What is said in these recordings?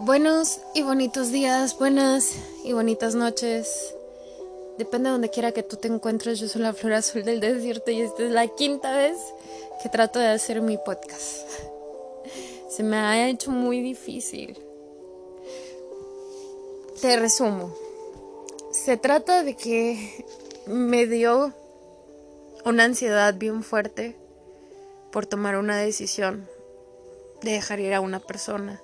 Buenos y bonitos días, buenas y bonitas noches. Depende de donde quiera que tú te encuentres, yo soy la flor azul del desierto y esta es la quinta vez que trato de hacer mi podcast. Se me ha hecho muy difícil. Te resumo. Se trata de que me dio una ansiedad bien fuerte por tomar una decisión de dejar ir a una persona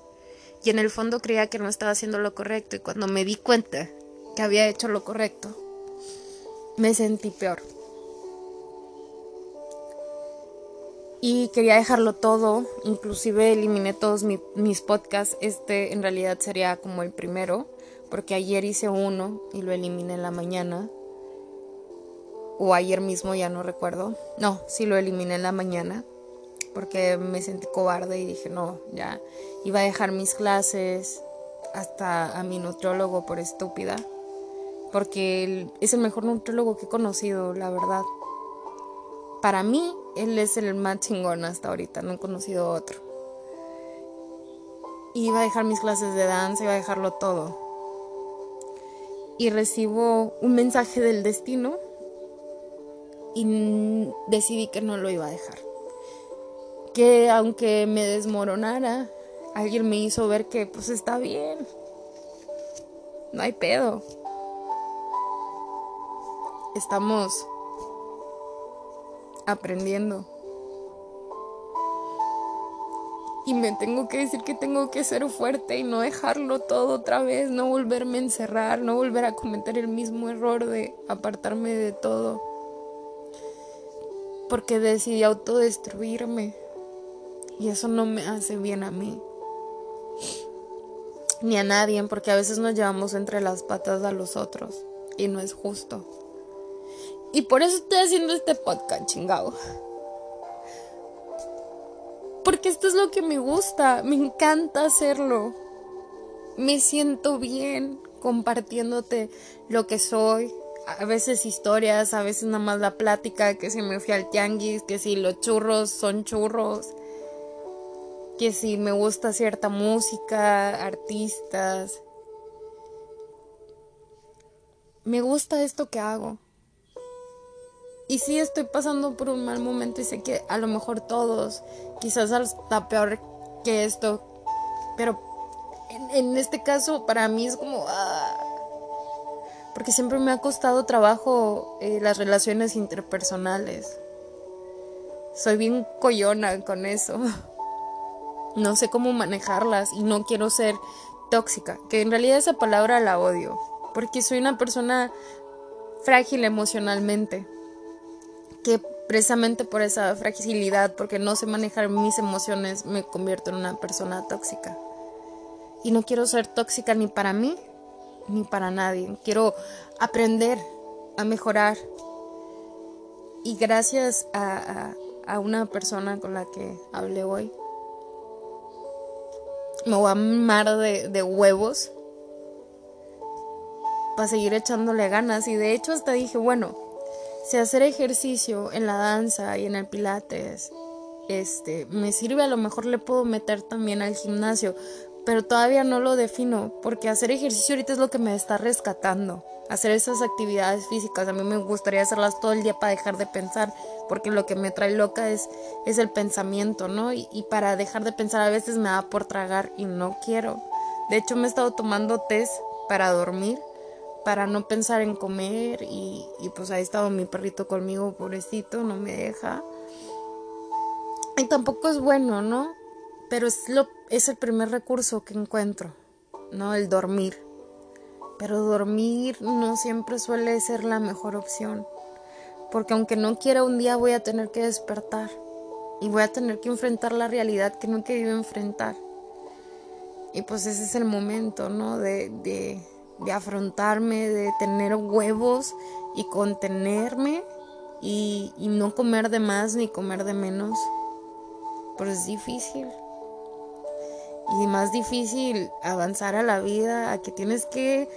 y en el fondo creía que no estaba haciendo lo correcto y cuando me di cuenta que había hecho lo correcto, me sentí peor. Y quería dejarlo todo, inclusive eliminé todos mis podcasts, este en realidad sería como el primero, porque ayer hice uno y lo eliminé en la mañana, o ayer mismo ya no recuerdo, no, sí lo eliminé en la mañana porque me sentí cobarde y dije, no, ya iba a dejar mis clases hasta a mi nutriólogo por estúpida, porque él es el mejor nutriólogo que he conocido, la verdad. Para mí, él es el más chingón hasta ahorita, no he conocido otro. Iba a dejar mis clases de danza, iba a dejarlo todo. Y recibo un mensaje del destino y decidí que no lo iba a dejar que aunque me desmoronara, alguien me hizo ver que pues está bien. No hay pedo. Estamos aprendiendo. Y me tengo que decir que tengo que ser fuerte y no dejarlo todo otra vez, no volverme a encerrar, no volver a cometer el mismo error de apartarme de todo. Porque decidí autodestruirme. Y eso no me hace bien a mí. Ni a nadie, porque a veces nos llevamos entre las patas a los otros. Y no es justo. Y por eso estoy haciendo este podcast, chingado. Porque esto es lo que me gusta. Me encanta hacerlo. Me siento bien compartiéndote lo que soy. A veces historias, a veces nada más la plática, que si me fui al tianguis, que si los churros son churros, que si me gusta cierta música, artistas. Me gusta esto que hago. Y sí estoy pasando por un mal momento y sé que a lo mejor todos, quizás hasta peor que esto, pero en, este caso para mí es como... Ah, porque siempre me ha costado trabajo eh, las relaciones interpersonales. Soy bien coyona con eso. no sé cómo manejarlas y no quiero ser tóxica, que en realidad esa palabra la odio, porque soy una persona frágil emocionalmente, que precisamente por esa fragilidad, porque no sé manejar mis emociones, me convierto en una persona tóxica. Y no quiero ser tóxica ni para mí, ni para nadie. Quiero aprender a mejorar. Y gracias a, a una persona con la que hablé hoy, me voy a mar de, huevos para seguir echándole ganas. Y de hecho hasta dije, bueno, si hacer ejercicio en la danza y en el pilates, este, me sirve, a lo mejor le puedo meter también al gimnasio, pero todavía no lo defino, porque hacer ejercicio ahorita es lo que me está rescatando. Hacer esas actividades físicas, a mí me gustaría hacerlas todo el día para dejar de pensar, porque lo que me trae loca es, es el pensamiento, ¿no? Y, para dejar de pensar a veces me da por tragar y no quiero. De hecho, me he estado tomando test para dormir, para no pensar en comer y, pues ha estado mi perrito conmigo, pobrecito, no me deja. Y tampoco es bueno, ¿no? Pero es, lo, es el primer recurso que encuentro, ¿no? El dormir. Pero dormir no siempre suele ser la mejor opción porque aunque no quiera un día voy a tener que despertar y voy a tener que enfrentar la realidad que no he querido enfrentar. Y pues ese es el momento, ¿no? De, de, de afrontarme, de tener huevos y contenerme y, y no comer de más ni comer de menos. Pero es difícil. Y más difícil avanzar a la vida, a que tienes que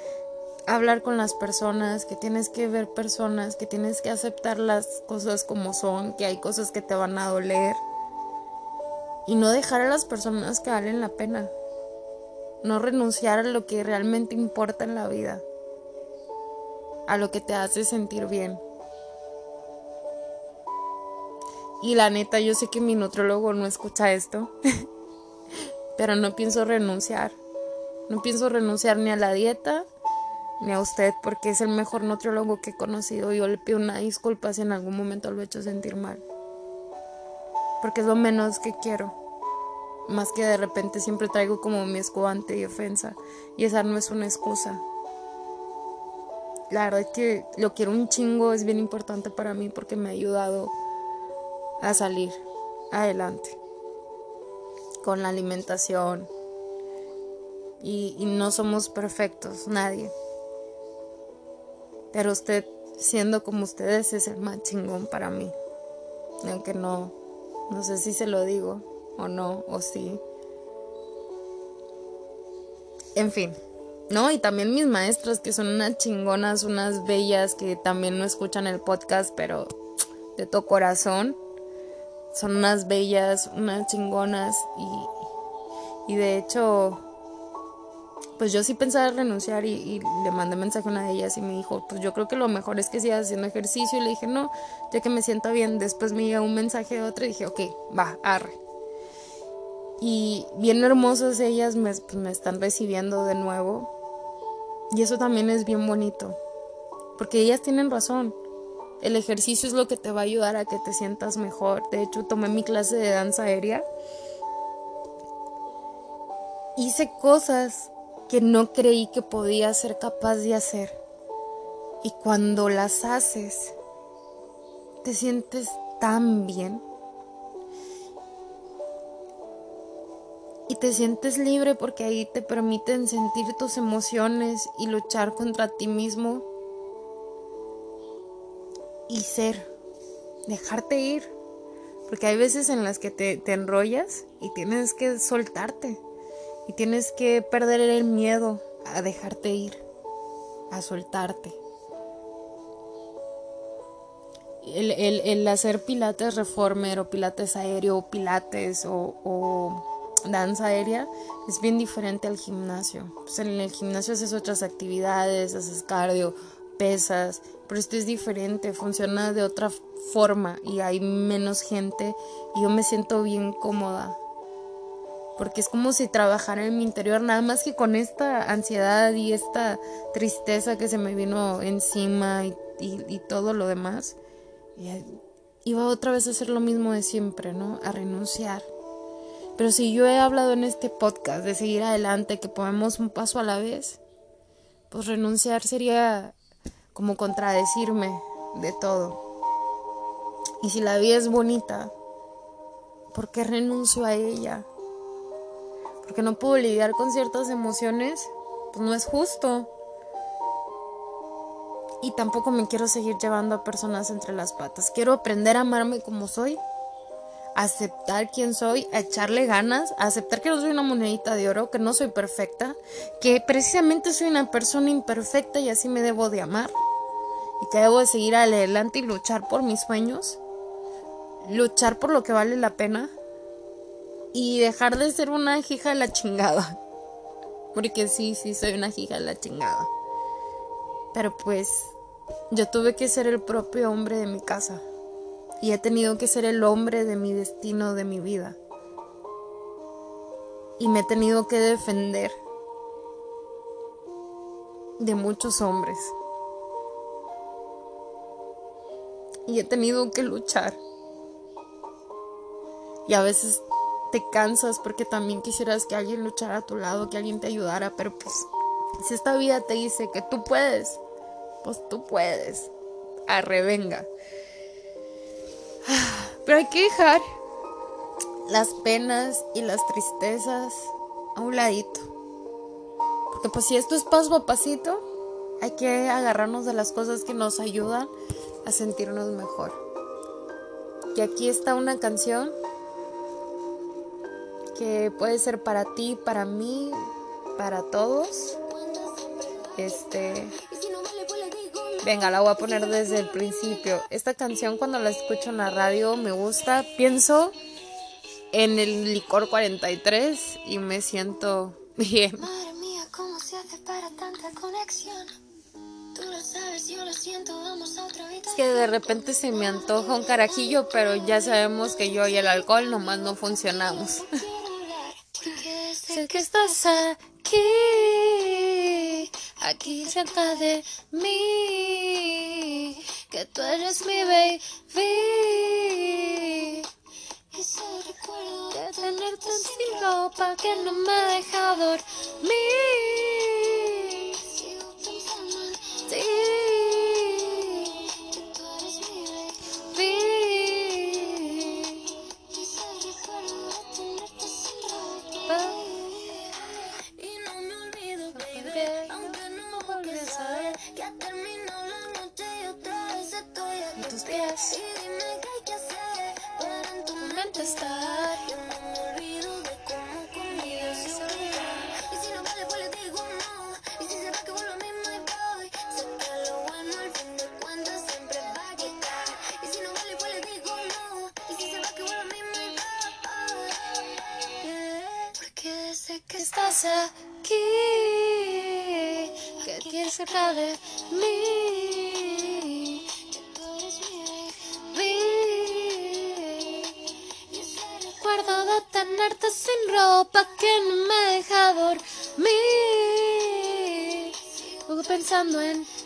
hablar con las personas, que tienes que ver personas, que tienes que aceptar las cosas como son, que hay cosas que te van a doler y no dejar a las personas que valen la pena. no renunciar a lo que realmente importa en la vida, a lo que te hace sentir bien. Y la neta, yo sé que mi nutrólogo no escucha esto, pero no pienso renunciar. No pienso renunciar ni a la dieta ni a usted porque es el mejor nutriólogo que he conocido. Yo le pido una disculpa si en algún momento lo he hecho sentir mal. Porque es lo menos que quiero. Más que de repente siempre traigo como mi escudante y ofensa. Y esa no es una excusa. La verdad es que lo quiero un chingo, es bien importante para mí porque me ha ayudado a salir adelante con la alimentación. Y, no somos perfectos, nadie. Pero usted, siendo como ustedes, es el más chingón para mí. Aunque no, no sé si se lo digo o no, o sí. En fin, ¿no? Y también mis maestras, que son unas chingonas, unas bellas, que también no escuchan el podcast, pero de todo corazón son unas bellas, unas chingonas y, y de hecho, pues yo sí pensaba renunciar y, le mandé mensaje a una de ellas y me dijo, pues yo creo que lo mejor es que sigas haciendo ejercicio y le dije, no, ya que me siento bien, después me llega un mensaje de otra y dije, ok, va, arre. Y bien hermosas ellas me, pues me están recibiendo de nuevo y eso también es bien bonito, porque ellas tienen razón. El ejercicio es lo que te va a ayudar a que te sientas mejor. De hecho, tomé mi clase de danza aérea. Hice cosas que no creí que podía ser capaz de hacer. Y cuando las haces, te sientes tan bien. Y te sientes libre porque ahí te permiten sentir tus emociones y luchar contra ti mismo y ser, dejarte ir. Porque hay veces en las que te, enrollas y tienes que soltarte. Y tienes que perder el miedo a dejarte ir, a soltarte. El, hacer pilates reformer o pilates aéreo o pilates o, danza aérea es bien diferente al gimnasio. Pues en el gimnasio haces otras actividades, haces cardio, pesas, pero esto es diferente, funciona de otra forma y hay menos gente y yo me siento bien cómoda. Porque es como si trabajara en mi interior, nada más que con esta ansiedad y esta tristeza que se me vino encima y, y todo lo demás. iba otra vez a hacer lo mismo de siempre, ¿no? A renunciar. Pero si yo he hablado en este podcast de seguir adelante, que ponemos un paso a la vez, pues renunciar sería como contradecirme de todo. Y si la vida es bonita, ¿por qué renuncio a ella? Porque no puedo lidiar con ciertas emociones, pues no es justo. Y tampoco me quiero seguir llevando a personas entre las patas. Quiero aprender a amarme como soy, aceptar quién soy, a echarle ganas, aceptar que no soy una monedita de oro, que no soy perfecta, que precisamente soy una persona imperfecta y así me debo de amar y que debo de seguir adelante y luchar por mis sueños, luchar por lo que vale la pena y dejar de ser una hija de la chingada. Porque sí, sí, soy una hija de la chingada. Pero pues yo tuve que ser el propio hombre de mi casa. Y he tenido que ser el hombre de mi destino, de mi vida. Y me he tenido que defender de muchos hombres. Y he tenido que luchar. Y a veces te cansas porque también quisieras que alguien luchara a tu lado, que alguien te ayudara, pero pues si esta vida te dice que tú puedes, pues tú puedes. Arrevenga. Pero hay que dejar las penas y las tristezas a un ladito. Porque pues si esto es paso a pasito, hay que agarrarnos de las cosas que nos ayudan a sentirnos mejor. Y aquí está una canción que puede ser para ti, para mí, para todos. Este Venga, la voy a poner desde el principio. Esta canción cuando la escucho en la radio me gusta. Pienso en el licor 43 y me siento Bien. Madre mía, ¿cómo se hace para tanta conexión? Es que de repente se me antoja un carajillo, pero ya sabemos que yo y el alcohol nomás no funcionamos. sé que estás aquí, aquí cerca de mí, que tú eres mi baby. Ese recuerdo De tenerte sin ropa que no me deja dormir. Que terminó la noche y otra vez estoy a tus pies. Y dime qué hay que hacer para en tu mente estar. I'm doing.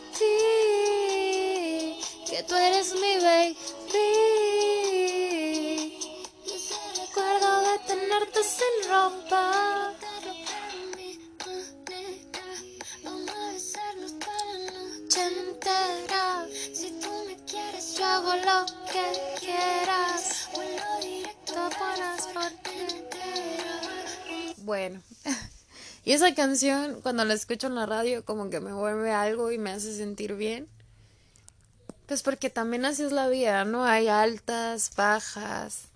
Y esa canción cuando la escucho en la radio como que me vuelve algo y me hace sentir bien. Pues porque también así es la vida, ¿no? Hay altas, bajas.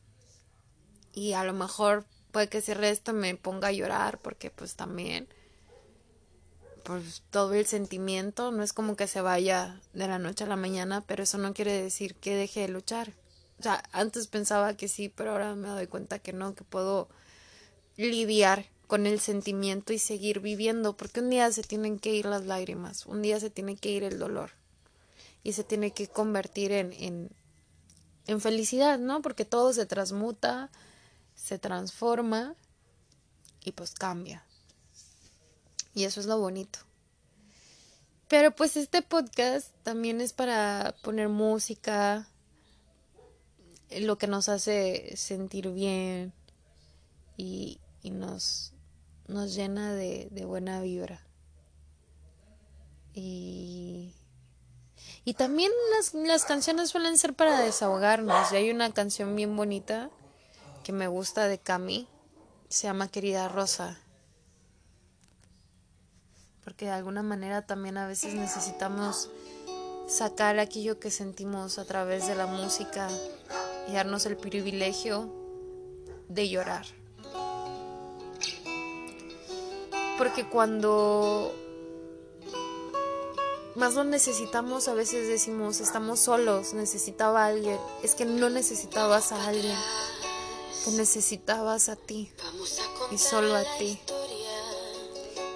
Y a lo mejor puede que si resta me ponga a llorar porque pues también pues todo el sentimiento no es como que se vaya de la noche a la mañana, pero eso no quiere decir que deje de luchar. O sea, antes pensaba que sí, pero ahora me doy cuenta que no, que puedo lidiar con el sentimiento y seguir viviendo, porque un día se tienen que ir las lágrimas, un día se tiene que ir el dolor y se tiene que convertir en, en, en felicidad, ¿no? Porque todo se transmuta, se transforma y pues cambia. Y eso es lo bonito. Pero pues este podcast también es para poner música, lo que nos hace sentir bien y, y nos, nos llena de, buena vibra. Y, y también las, las canciones suelen ser para desahogarnos. Y hay una canción bien bonita que me gusta de Cami, se llama Querida Rosa. Porque de alguna manera también a veces necesitamos sacar aquello que sentimos a través de la música y darnos el privilegio de llorar. Porque cuando más lo necesitamos, a veces decimos, estamos solos, necesitaba a alguien. Es que no necesitabas a alguien, te necesitabas a ti y solo a ti.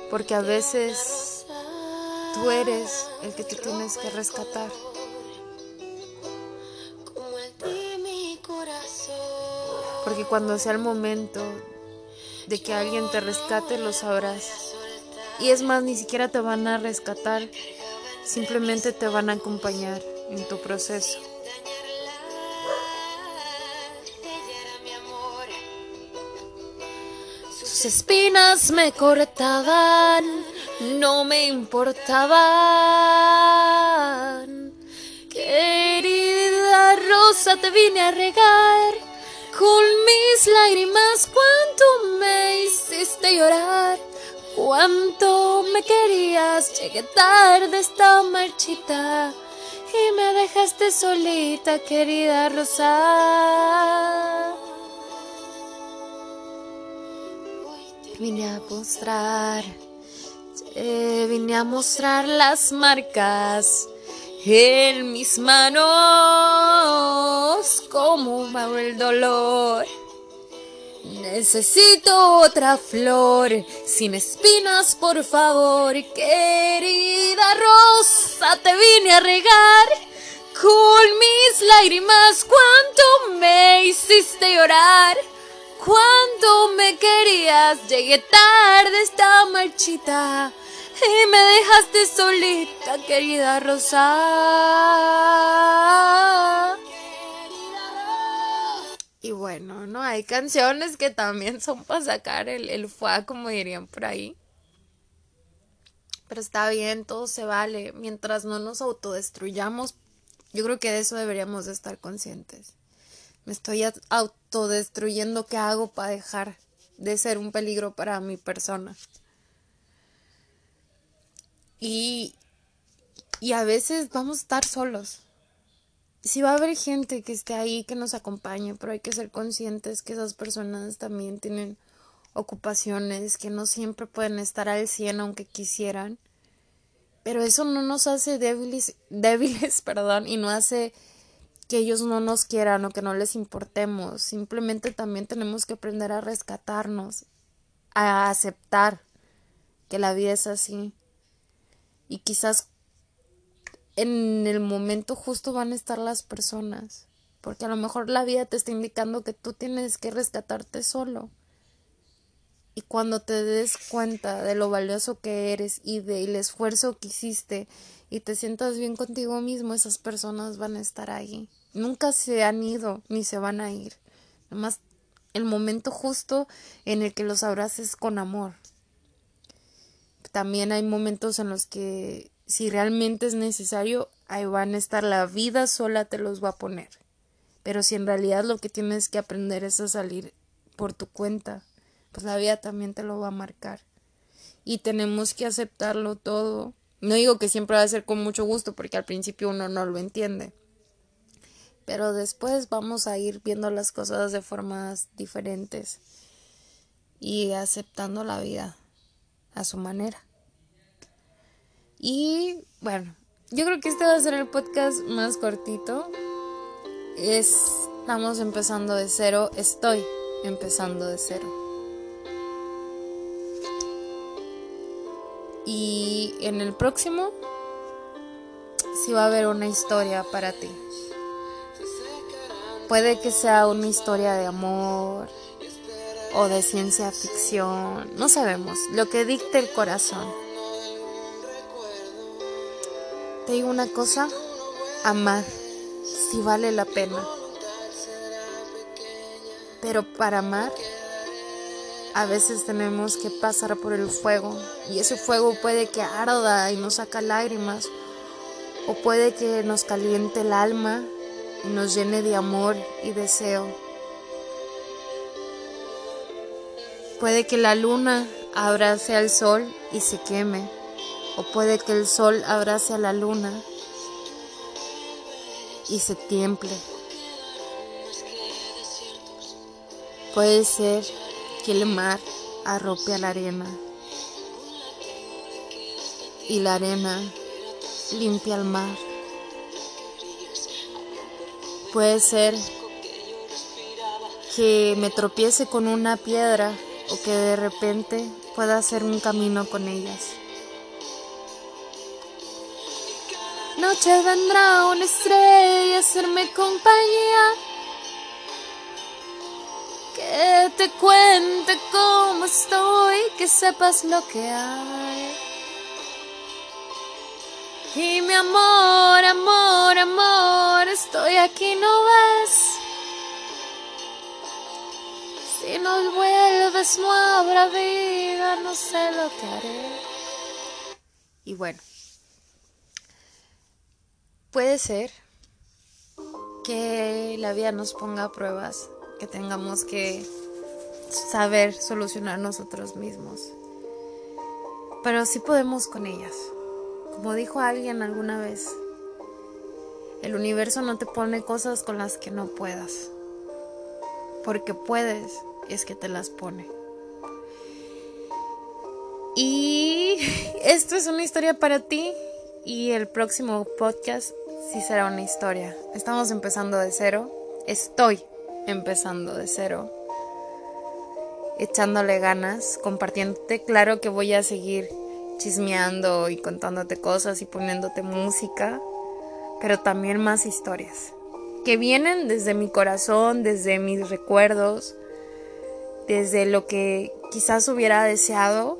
Porque a veces tú eres el que te tienes que rescatar. Porque cuando sea el momento de que alguien te rescate, lo sabrás. Y es más, ni siquiera te van a rescatar, simplemente te van a acompañar en tu proceso. Sus espinas me cortaban, no me importaban. Querida rosa, te vine a regar con mis lágrimas. Cuánto me hiciste llorar, cuánto me querías. Llegué tarde, estaba marchita y me dejaste solita, querida rosa. Vine a mostrar, vine a mostrar las marcas en mis manos, como va el dolor. Necesito otra flor sin espinas, por favor, querida rosa, te vine a regar con mis lágrimas. Cuánto me hiciste llorar, cuánto me querías. Llegué tarde, esta marchita y me dejaste solita, querida rosa. Y bueno, no hay canciones que también son para sacar el, el como dirían por ahí. Pero está bien, todo se vale. Mientras no nos autodestruyamos, yo creo que de eso deberíamos de estar conscientes. Me estoy autodestruyendo, ¿qué hago para dejar de ser un peligro para mi persona? Y, y a veces vamos a estar solos sí va a haber gente que esté ahí, que nos acompañe, pero hay que ser conscientes que esas personas también tienen ocupaciones, que no siempre pueden estar al 100 aunque quisieran. Pero eso no nos hace débiles, débiles, perdón, y no hace que ellos no nos quieran o que no les importemos. Simplemente también tenemos que aprender a rescatarnos, a aceptar que la vida es así. Y quizás en el momento justo van a estar las personas. Porque a lo mejor la vida te está indicando que tú tienes que rescatarte solo. Y cuando te des cuenta de lo valioso que eres y del esfuerzo que hiciste y te sientas bien contigo mismo, esas personas van a estar ahí. Nunca se han ido ni se van a ir. Nomás el momento justo en el que los abraces con amor. También hay momentos en los que si realmente es necesario, ahí van a estar, la vida sola te los va a poner. Pero si en realidad lo que tienes que aprender es a salir por tu cuenta, pues la vida también te lo va a marcar. Y tenemos que aceptarlo todo. No digo que siempre va a ser con mucho gusto, porque al principio uno no lo entiende. Pero después vamos a ir viendo las cosas de formas diferentes y aceptando la vida a su manera. Y bueno, yo creo que este va a ser el podcast más cortito. Estamos empezando de cero, estoy empezando de cero. Y en el próximo sí va a haber una historia para ti. Puede que sea una historia de amor o de ciencia ficción, no sabemos, lo que dicte el corazón. Te digo una cosa, amar si vale la pena. Pero para amar a veces tenemos que pasar por el fuego y ese fuego puede que arda y nos saca lágrimas o puede que nos caliente el alma y nos llene de amor y deseo. Puede que la luna abrace al sol y se queme o puede que el sol abrace a la luna y se tiemple. Puede ser que el mar arrope a la arena y la arena limpia el mar. Puede ser que me tropiece con una piedra o que de repente pueda hacer un camino con ellas. Noche vendrá una estrella a hacerme compañía. Que te cuente cómo estoy, que sepas lo que hay. Y mi amor, amor, amor, estoy aquí, ¿no ves? Si nos vuelves no habrá vida, no sé lo que haré. Y bueno. Puede ser que la vida nos ponga pruebas, que tengamos que saber solucionar nosotros mismos. Pero sí podemos con ellas. Como dijo alguien alguna vez, el universo no te pone cosas con las que no puedas. Porque puedes, es que te las pone. Y esto es una historia para ti y el próximo podcast sí será una historia. Estamos empezando de cero. Estoy empezando de cero. echándole ganas, compartiéndote. Claro que voy a seguir chismeando y contándote cosas y poniéndote música, pero también más historias que vienen desde mi corazón, desde mis recuerdos, desde lo que quizás hubiera deseado,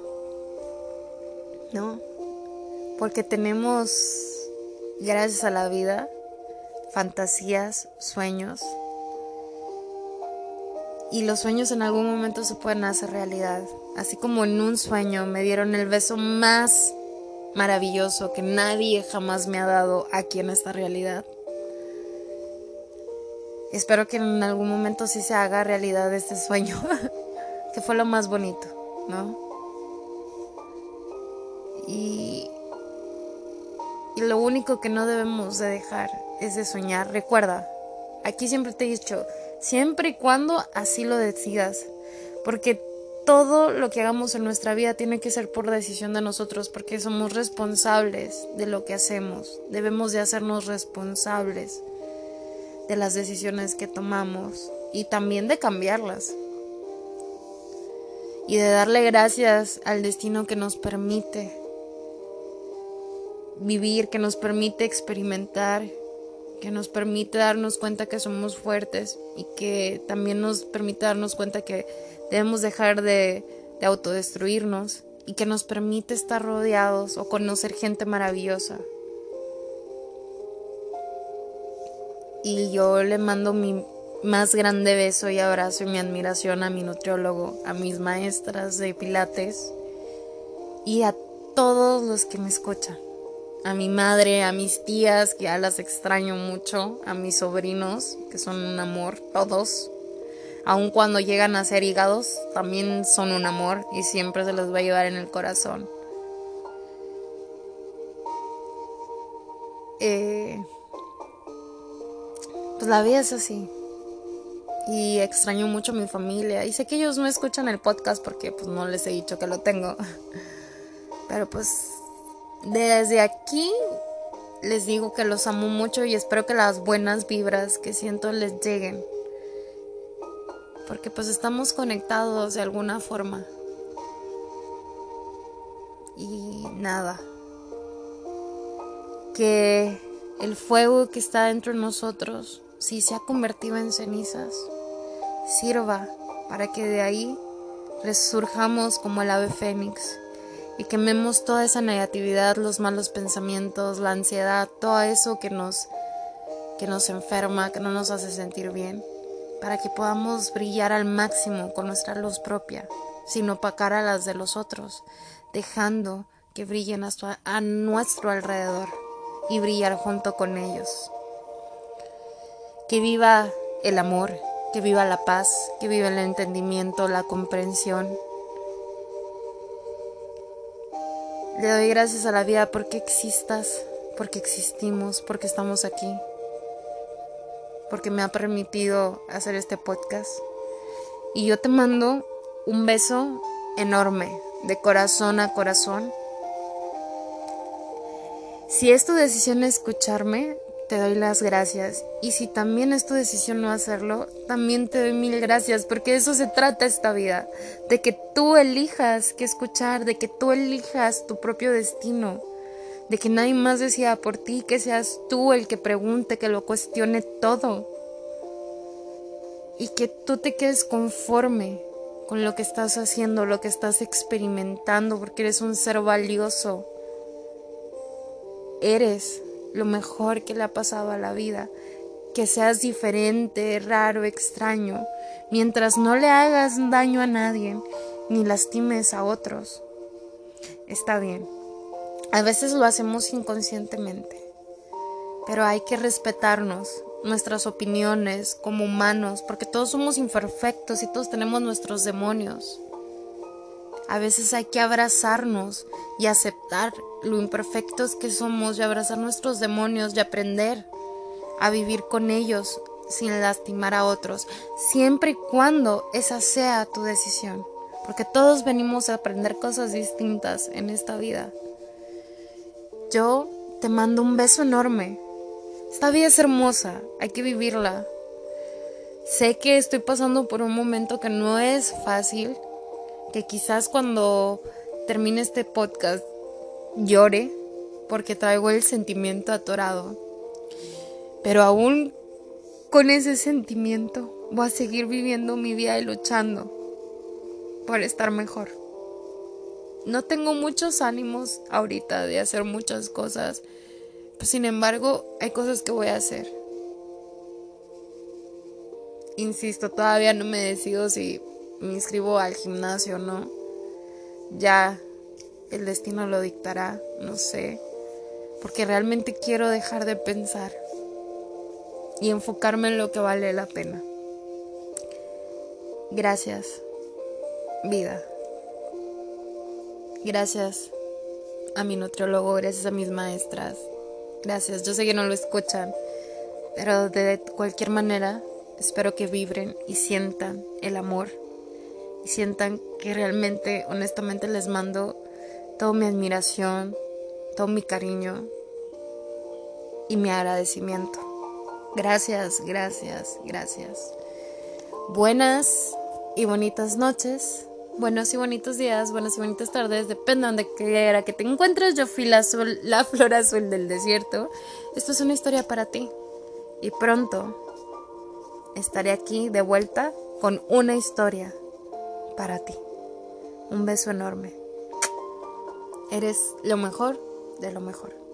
¿no? Porque tenemos, gracias a la vida, fantasías, sueños. Y los sueños en algún momento se pueden hacer realidad. Así como en un sueño me dieron el beso más maravilloso que nadie jamás me ha dado aquí en esta realidad. Espero que en algún momento sí se haga realidad este sueño, que fue lo más bonito, ¿no? Y, y lo único que no debemos de dejar es de soñar. Recuerda, aquí siempre te he dicho, siempre y cuando así lo decidas, porque todo lo que hagamos en nuestra vida tiene que ser por decisión de nosotros, porque somos responsables de lo que hacemos, debemos de hacernos responsables de las decisiones que tomamos y también de cambiarlas. Y de darle gracias al destino que nos permite vivir, que nos permite experimentar, que nos permite darnos cuenta que somos fuertes y que también nos permite darnos cuenta que debemos dejar de, de autodestruirnos y que nos permite estar rodeados o conocer gente maravillosa. y yo le mando mi más grande beso y abrazo y mi admiración a mi nutriólogo, a mis maestras de pilates y a todos los que me escuchan. A mi madre, a mis tías, que ya las extraño mucho, a mis sobrinos, que son un amor, todos. Aun cuando llegan a ser hígados, también son un amor y siempre se los va a llevar en el corazón. Eh, pues la vida es así. Y extraño mucho a mi familia. Y sé que ellos no escuchan el podcast porque pues no les he dicho que lo tengo. Pero pues desde aquí les digo que los amo mucho y espero que las buenas vibras que siento les lleguen. Porque pues estamos conectados de alguna forma. Y nada. Que el fuego que está dentro de nosotros si se ha convertido en cenizas, sirva para que de ahí resurjamos como el ave fénix y quememos toda esa negatividad, los malos pensamientos, la ansiedad, todo eso que nos que nos enferma, que no nos hace sentir bien, para que podamos brillar al máximo con nuestra luz propia, sin opacar a las de los otros, dejando que brillen a nuestro alrededor y brillar junto con ellos. Que viva el amor, que viva la paz, que viva el entendimiento, la comprensión. Le doy gracias a la vida porque existas, porque existimos, porque estamos aquí, porque me ha permitido hacer este podcast. Y yo te mando un beso enorme, de corazón a corazón. Si es tu decisión escucharme, te doy las gracias. Y si también es tu decisión no hacerlo, también te doy mil gracias, porque de eso se trata esta vida, de que tú elijas qué escuchar, de que tú elijas tu propio destino, de que nadie más decida por ti, que seas tú el que pregunte, que lo cuestione todo. Y que tú te quedes conforme con lo que estás haciendo, lo que estás experimentando, porque eres un ser valioso. Eres lo mejor que le ha pasado a la vida, que seas diferente, raro, extraño, mientras no le hagas daño a nadie ni lastimes a otros. Está bien. A veces lo hacemos inconscientemente, pero hay que respetarnos, nuestras opiniones como humanos, porque todos somos imperfectos y todos tenemos nuestros demonios. A veces hay que abrazarnos y aceptar lo imperfectos que somos y abrazar nuestros demonios y aprender a vivir con ellos sin lastimar a otros, siempre y cuando esa sea tu decisión, porque todos venimos a aprender cosas distintas en esta vida. Yo te mando un beso enorme. Esta vida es hermosa, hay que vivirla. Sé que estoy pasando por un momento que no es fácil, que quizás cuando termine este podcast llore porque traigo el sentimiento atorado. Pero aún con ese sentimiento voy a seguir viviendo mi vida y luchando por estar mejor. No tengo muchos ánimos ahorita de hacer muchas cosas, sin embargo hay cosas que voy a hacer. Insisto, todavía no me decido si me inscribo al gimnasio o no. Ya el destino lo dictará, no sé, porque realmente quiero dejar de pensar y enfocarme en lo que vale la pena. Gracias, vida. Gracias a mi nutriólogo, gracias a mis maestras. Gracias, yo sé que no lo escuchan, pero de cualquier manera espero que vibren y sientan el amor y sientan que realmente, honestamente les mando toda mi admiración, todo mi cariño y mi agradecimiento. Gracias, gracias, gracias. Buenas y bonitas noches, buenos y bonitos días, buenas y bonitas tardes, depende de donde quiera que te encuentres. Yo fui la, la flor azul del desierto. Esto es una historia para ti. Y pronto estaré aquí de vuelta con una historia para ti. Un beso enorme. Eres lo mejor de lo mejor.